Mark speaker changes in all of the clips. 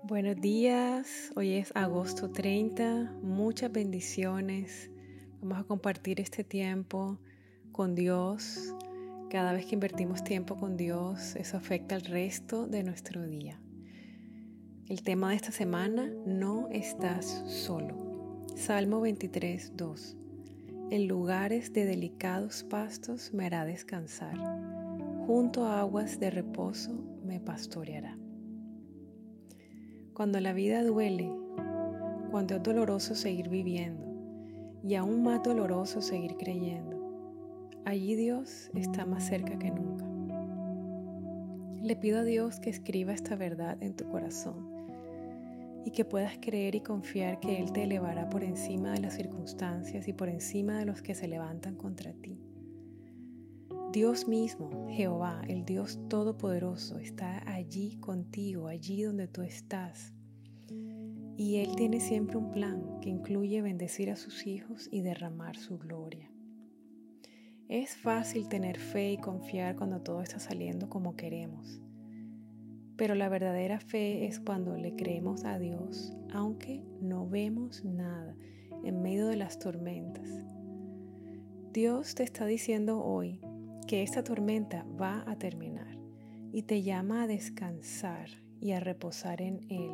Speaker 1: Buenos días, hoy es agosto 30, muchas bendiciones. Vamos a compartir este tiempo con Dios. Cada vez que invertimos tiempo con Dios, eso afecta al resto de nuestro día. El tema de esta semana, no estás solo. Salmo 23, 2. En lugares de delicados pastos me hará descansar. Junto a aguas de reposo me pastoreará. Cuando la vida duele, cuando es doloroso seguir viviendo y aún más doloroso seguir creyendo, allí Dios está más cerca que nunca. Le pido a Dios que escriba esta verdad en tu corazón y que puedas creer y confiar que Él te elevará por encima de las circunstancias y por encima de los que se levantan contra ti. Dios mismo, Jehová, el Dios Todopoderoso, está allí contigo, allí donde tú estás. Y Él tiene siempre un plan que incluye bendecir a sus hijos y derramar su gloria. Es fácil tener fe y confiar cuando todo está saliendo como queremos. Pero la verdadera fe es cuando le creemos a Dios, aunque no vemos nada en medio de las tormentas. Dios te está diciendo hoy, que esta tormenta va a terminar y te llama a descansar y a reposar en Él,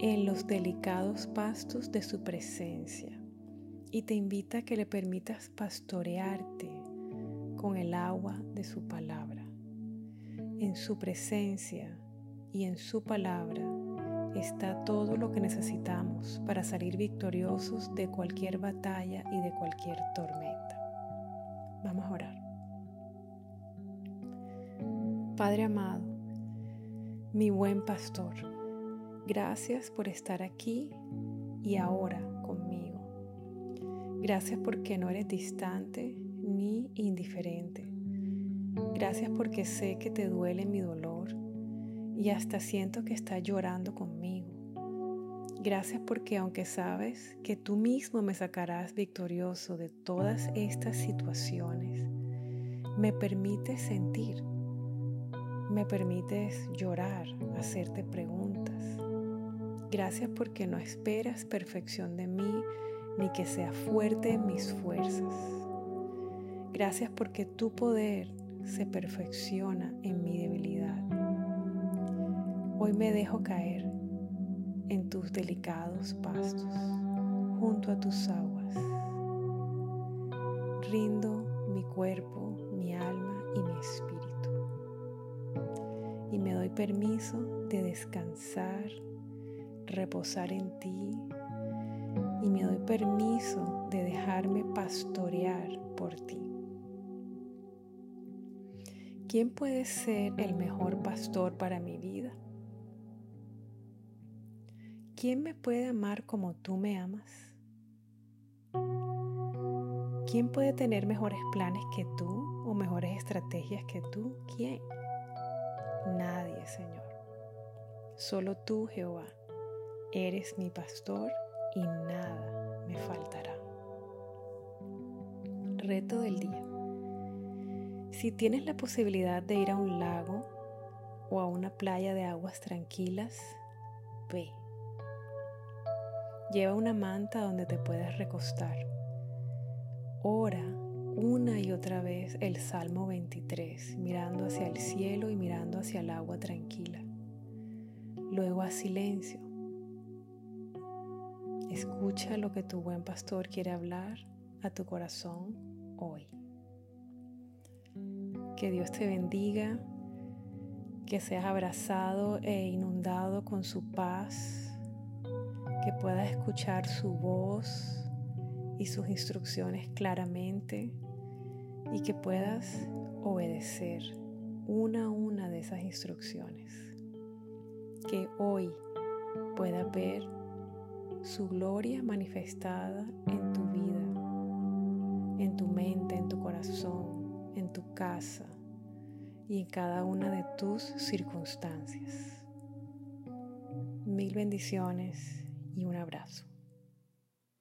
Speaker 1: en los delicados pastos de su presencia. Y te invita a que le permitas pastorearte con el agua de su palabra. En su presencia y en su palabra está todo lo que necesitamos para salir victoriosos de cualquier batalla y de cualquier tormenta. Vamos a orar. Padre amado, mi buen pastor, gracias por estar aquí y ahora conmigo. Gracias porque no eres distante ni indiferente. Gracias porque sé que te duele mi dolor y hasta siento que estás llorando conmigo. Gracias porque aunque sabes que tú mismo me sacarás victorioso de todas estas situaciones, me permites sentir me permites llorar, hacerte preguntas. Gracias porque no esperas perfección de mí ni que sea fuerte en mis fuerzas. Gracias porque tu poder se perfecciona en mi debilidad. Hoy me dejo caer en tus delicados pastos, junto a tus aguas. Rindo mi cuerpo, mi alma y mi espíritu y me doy permiso de descansar, reposar en ti y me doy permiso de dejarme pastorear por ti. ¿Quién puede ser el mejor pastor para mi vida? ¿Quién me puede amar como tú me amas? ¿Quién puede tener mejores planes que tú o mejores estrategias que tú? ¿Quién? Señor. Solo tú, Jehová, eres mi pastor y nada me faltará. Reto del día. Si tienes la posibilidad de ir a un lago o a una playa de aguas tranquilas, ve. Lleva una manta donde te puedas recostar. Ora una y otra vez el Salmo 23, mirando hacia el cielo y mirando hacia el agua tranquila. Luego a silencio. Escucha lo que tu buen pastor quiere hablar a tu corazón hoy. Que Dios te bendiga, que seas abrazado e inundado con su paz, que puedas escuchar su voz y sus instrucciones claramente y que puedas obedecer una a una de esas instrucciones. Que hoy pueda ver su gloria manifestada en tu vida, en tu mente, en tu corazón, en tu casa y en cada una de tus circunstancias. Mil bendiciones y un abrazo.